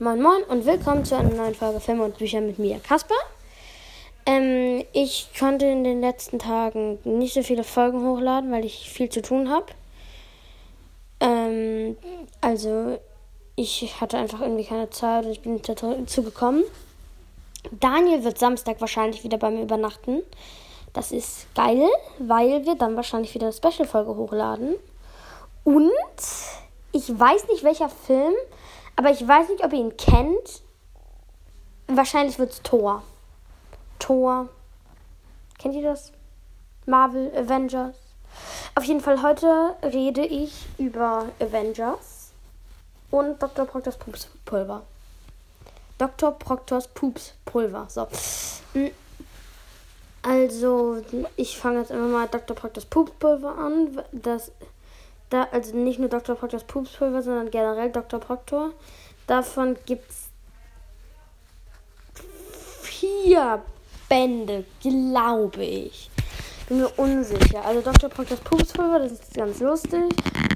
Moin Moin und willkommen zu einer neuen Folge Filme und Bücher mit mir, Kasper. Ähm, ich konnte in den letzten Tagen nicht so viele Folgen hochladen, weil ich viel zu tun habe. Ähm, also ich hatte einfach irgendwie keine Zeit und ich bin nicht dazu gekommen. Daniel wird Samstag wahrscheinlich wieder bei mir übernachten. Das ist geil, weil wir dann wahrscheinlich wieder eine Special-Folge hochladen. Und ich weiß nicht, welcher Film aber ich weiß nicht, ob ihr ihn kennt. Wahrscheinlich wird es Thor. Thor. Kennt ihr das? Marvel Avengers. Auf jeden Fall heute rede ich über Avengers und Dr. Proctors Pups Pulver. Dr. Proctors Pups Pulver. So. Hm. Also, ich fange jetzt immer mal Dr. Proctors Pups Pulver an. Das da, also nicht nur Dr. Proctors Pupspulver, sondern generell Dr. Proctor. Davon gibt es vier Bände, glaube ich. Bin mir unsicher. Also Dr. Proctors Pupspulver, das ist ganz lustig.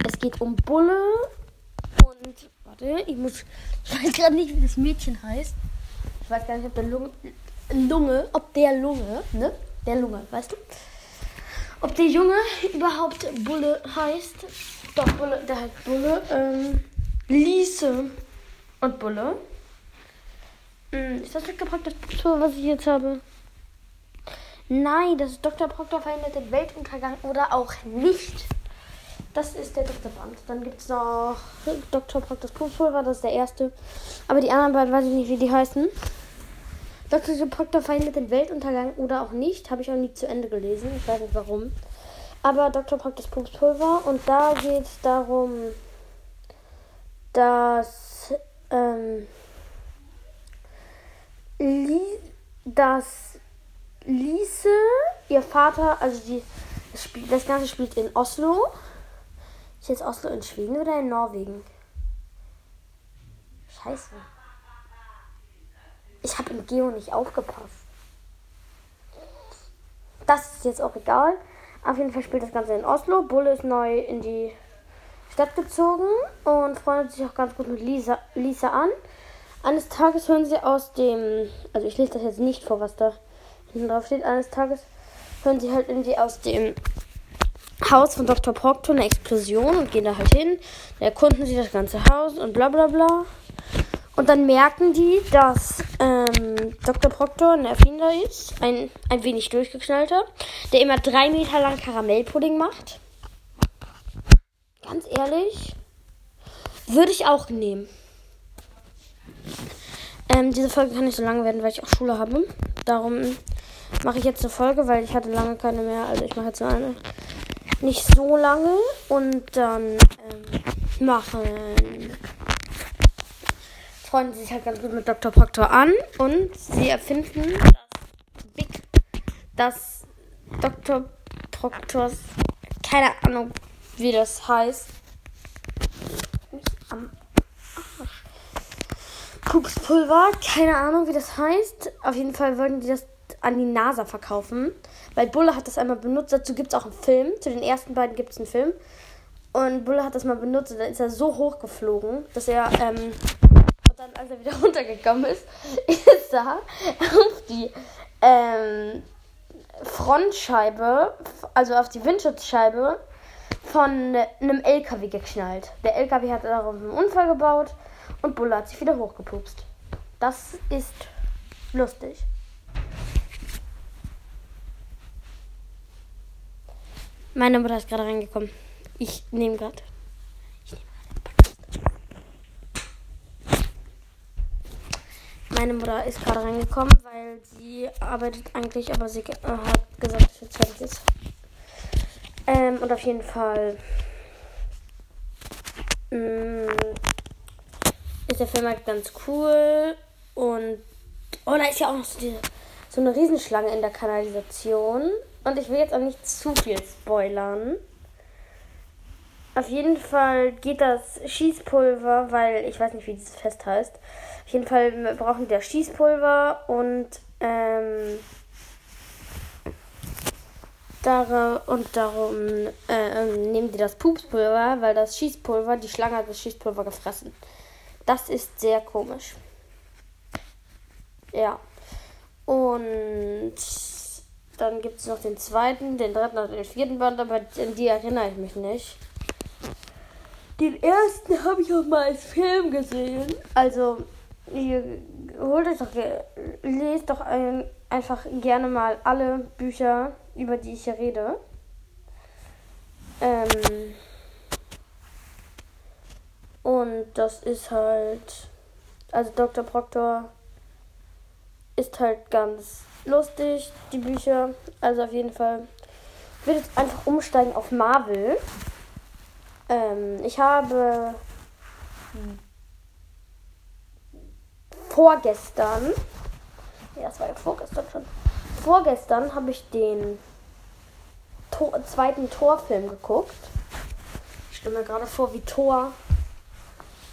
Es geht um Bulle und warte, ich muss ich weiß gerade nicht, wie das Mädchen heißt. Ich weiß gar nicht, ob der Lunge, Lunge, ob der Lunge, ne? Der Lunge, weißt du? Ob der Junge überhaupt Bulle heißt. Doch, Bulle, der heißt Bulle. Ähm, Liese und Bulle. Hm, ist das Dr. Proctor Tor, was ich jetzt habe? Nein, das ist Dr. Proctor verhindert den Weltuntergang oder auch nicht. Das ist der dritte Band. Dann gibt es noch Dr. Proctors Pulver, das ist der erste. Aber die anderen beiden weiß ich nicht, wie die heißen. Dr. Proctor verhindert den Weltuntergang oder auch nicht. Habe ich auch nie zu Ende gelesen. Ich weiß nicht warum. Aber Dr. Proctors Pupspulver. Und da geht es darum, dass, ähm, dass Lise, ihr Vater, also die, das, Spiel, das Ganze spielt in Oslo. Ist jetzt Oslo in Schweden oder in Norwegen? Scheiße. Ich habe im Geo nicht aufgepasst. Das ist jetzt auch egal. Auf jeden Fall spielt das Ganze in Oslo. Bulle ist neu in die Stadt gezogen und freundet sich auch ganz gut mit Lisa, Lisa an. Eines Tages hören sie aus dem, also ich lese das jetzt nicht vor, was da hinten drauf steht. Eines Tages hören sie halt irgendwie aus dem Haus von Dr. Proctor eine Explosion und gehen da halt hin. Da erkunden sie das ganze Haus und bla bla bla. Und dann merken die, dass ähm, Dr. Proctor ein Erfinder ist, ein, ein wenig durchgeknallter, der immer drei Meter lang Karamellpudding macht. Ganz ehrlich, würde ich auch nehmen. Ähm, diese Folge kann nicht so lange werden, weil ich auch Schule habe. Darum mache ich jetzt eine Folge, weil ich hatte lange keine mehr. Also ich mache jetzt eine. Nicht so lange. Und dann ähm, machen freunden sich halt ganz gut mit Dr. Proctor an und sie erfinden das Big, das Dr. Proctors, keine Ahnung, wie das heißt. Am Arsch. Pupspulver, keine Ahnung, wie das heißt. Auf jeden Fall wollten die das an die NASA verkaufen. Weil Bulle hat das einmal benutzt. Dazu gibt es auch einen Film. Zu den ersten beiden gibt es einen Film. Und Bulle hat das mal benutzt und dann ist er so hochgeflogen, dass er ähm, dann, als er wieder runtergekommen ist, ist er auf die ähm, Frontscheibe, also auf die Windschutzscheibe von einem LKW geknallt. Der LKW hat darauf einen Unfall gebaut und Bulle hat sich wieder hochgepupst. Das ist lustig. Meine Mutter ist gerade reingekommen. Ich nehme gerade Meine Mutter ist gerade reingekommen, weil sie arbeitet eigentlich, aber sie äh, hat gesagt, dass jetzt fertig ist. Ähm, und auf jeden Fall mh, mm, ist der Film halt ganz cool. Und oh, da ist ja auch noch so, diese, so eine Riesenschlange in der Kanalisation. Und ich will jetzt auch nicht zu viel spoilern. Auf jeden Fall geht das Schießpulver, weil ich weiß nicht, wie dieses Fest heißt. Auf jeden Fall brauchen wir Schießpulver und ähm, dar und darum äh, nehmen die das Pupspulver, weil das Schießpulver, die Schlange hat das Schießpulver gefressen. Das ist sehr komisch. Ja. Und dann gibt es noch den zweiten, den dritten und den vierten Band, aber an die erinnere ich mich nicht. Den ersten habe ich auch mal als Film gesehen. Also, ihr holt euch doch, lest doch ein, einfach gerne mal alle Bücher, über die ich hier rede. Ähm, und das ist halt, also Dr. Proctor ist halt ganz lustig, die Bücher. Also auf jeden Fall. Ich würde jetzt einfach umsteigen auf Marvel. Ähm, ich habe vorgestern, ja, es war ja vorgestern schon, vorgestern habe ich den Tor, zweiten Torfilm geguckt. Ich stelle mir gerade vor, wie Tor.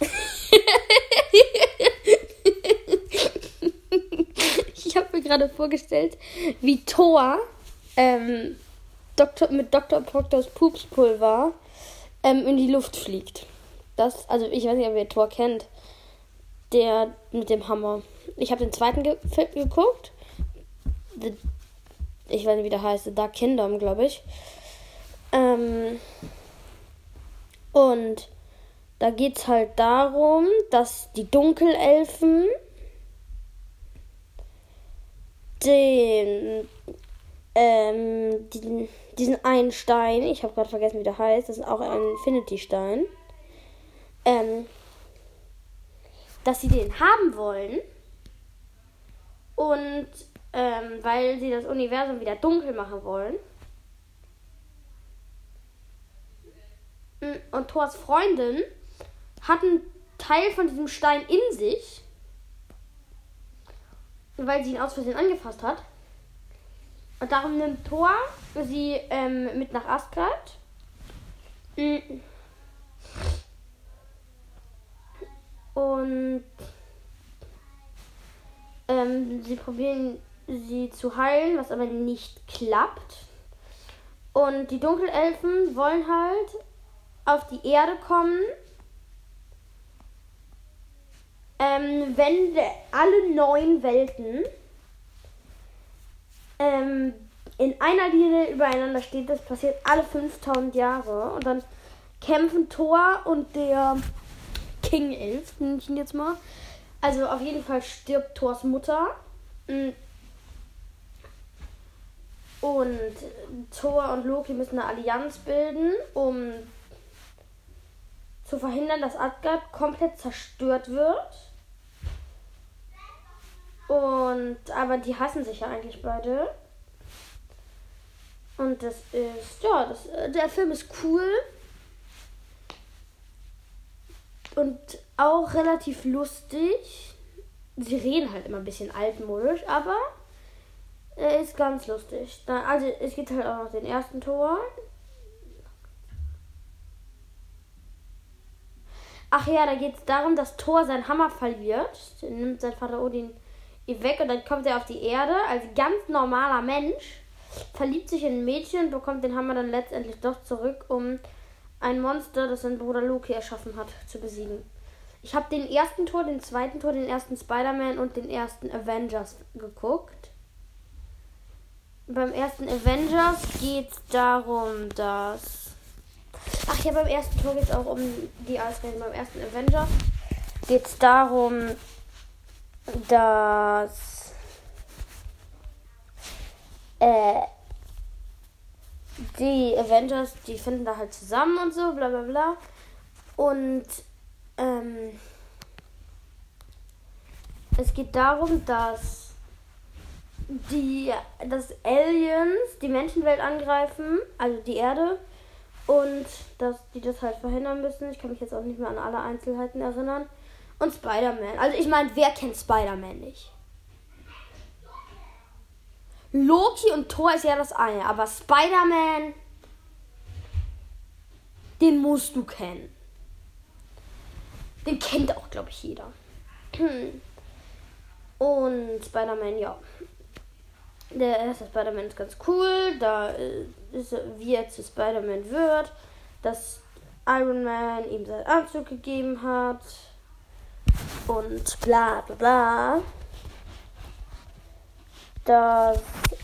ich habe mir gerade vorgestellt, wie Thor ähm, Doktor, mit Dr. Proctors Pupspulver ähm, in die Luft fliegt. Das, also ich weiß nicht, ob ihr Thor kennt. Der mit dem Hammer. Ich habe den zweiten ge Film geguckt. The, ich weiß nicht, wie der heißt. The Dark Kingdom, glaube ich. Ähm, und da geht es halt darum, dass die Dunkelelfen den, ähm, diesen, diesen einen Stein, ich habe gerade vergessen, wie der heißt, das ist auch ein Infinity-Stein, ähm, dass sie den haben wollen und ähm, weil sie das Universum wieder dunkel machen wollen. Und Thors Freundin hat einen Teil von diesem Stein in sich weil sie ihn aus Versehen angefasst hat. Und darum nimmt Thor sie ähm, mit nach Asgard. Und ähm, sie probieren sie zu heilen, was aber nicht klappt. Und die Dunkelelfen wollen halt auf die Erde kommen ähm, wenn alle neun Welten ähm, in einer Linie übereinander stehen, das passiert alle 5000 Jahre und dann kämpfen Thor und der King Elf, nenne ich ihn jetzt mal. Also auf jeden Fall stirbt Thors Mutter. Mm. Und Thor und Loki müssen eine Allianz bilden, um zu verhindern, dass Asgard komplett zerstört wird. Und aber die hassen sich ja eigentlich beide. Und das ist, ja, das, äh, der Film ist cool. Und auch relativ lustig. Sie reden halt immer ein bisschen altmodisch, aber er ist ganz lustig. Dann, also es gibt halt auch noch den ersten Tor. Ach ja, da geht es darum, dass Thor seinen Hammer verliert. Den nimmt sein Vater Odin weg und dann kommt er auf die Erde als ganz normaler Mensch, verliebt sich in ein Mädchen und bekommt den Hammer dann letztendlich doch zurück, um ein Monster, das sein Bruder Loki erschaffen hat, zu besiegen. Ich habe den ersten Tor, den zweiten Tor, den ersten Spider-Man und den ersten Avengers geguckt. Beim ersten Avengers geht es darum, dass. Ach ja, beim ersten Tor geht es auch um die Eisrennen. Beim ersten Avengers geht es darum, dass äh, die Avengers, die finden da halt zusammen und so, bla bla bla. Und ähm, es geht darum, dass die dass Aliens die Menschenwelt angreifen, also die Erde, und dass die das halt verhindern müssen. Ich kann mich jetzt auch nicht mehr an alle Einzelheiten erinnern und Spider-Man. Also ich meine, wer kennt Spider-Man nicht? Loki und Thor ist ja das eine, aber Spider-Man, den musst du kennen. Den kennt auch, glaube ich, jeder. Und Spider-Man, ja. Der erste Spider-Man ist ganz cool. Da äh, ist, wie er zu Spider-Man wird, dass Iron Man ihm seinen Anzug gegeben hat und bla bla bla, dass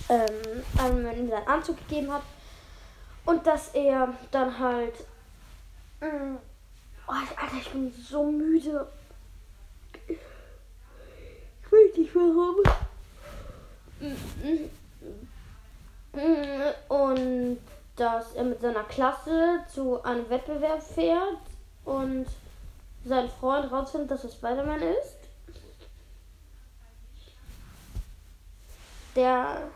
ähm, Iron Man ihm seinen Anzug gegeben hat und dass er dann halt. Mh, mm, oh, Alter, ich bin so müde. Ich weiß nicht warum. Und dass er mit seiner Klasse zu einem Wettbewerb fährt und sein Freund rausfindet, dass er Spider-Man ist. Der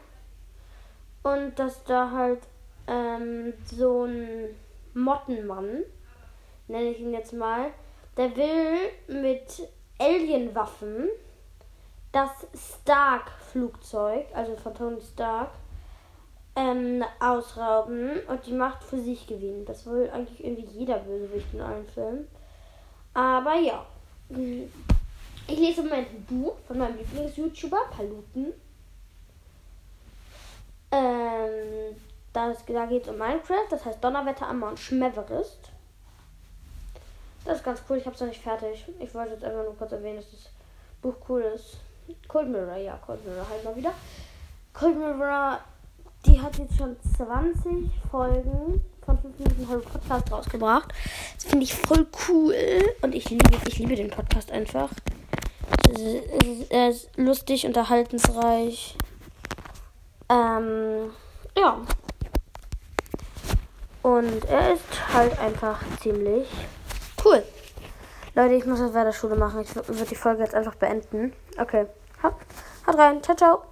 und dass da halt ähm, so ein Mottenmann, nenne ich ihn jetzt mal, der will mit Alienwaffen das Stark-Flugzeug, also von Tony Stark, ähm, ausrauben und die Macht für sich gewinnen. Das will eigentlich irgendwie jeder Bösewicht in allen Filmen. Aber ja. Ich lese im Moment ein Buch von meinem Lieblings-YouTuber, Paluten. Ähm, das, da geht es um Minecraft, das heißt Donnerwetter am Mount Schmeverest. Das ist ganz cool, ich habe es noch nicht fertig. Ich wollte jetzt einfach nur kurz erwähnen, dass das Buch cool ist. Cold Mirror, ja, Cold Mirror halt mal wieder. Cold Mirror, die hat jetzt schon 20 Folgen von 5 Minuten Horror Podcast rausgebracht. Das finde ich voll cool und ich liebe, ich liebe den Podcast einfach. Er ist lustig, unterhaltensreich. Ähm, ja. Und er ist halt einfach ziemlich cool. Leute, ich muss jetzt weiter Schule machen. Ich würde die Folge jetzt einfach beenden. Okay. Haut rein. Ciao, ciao.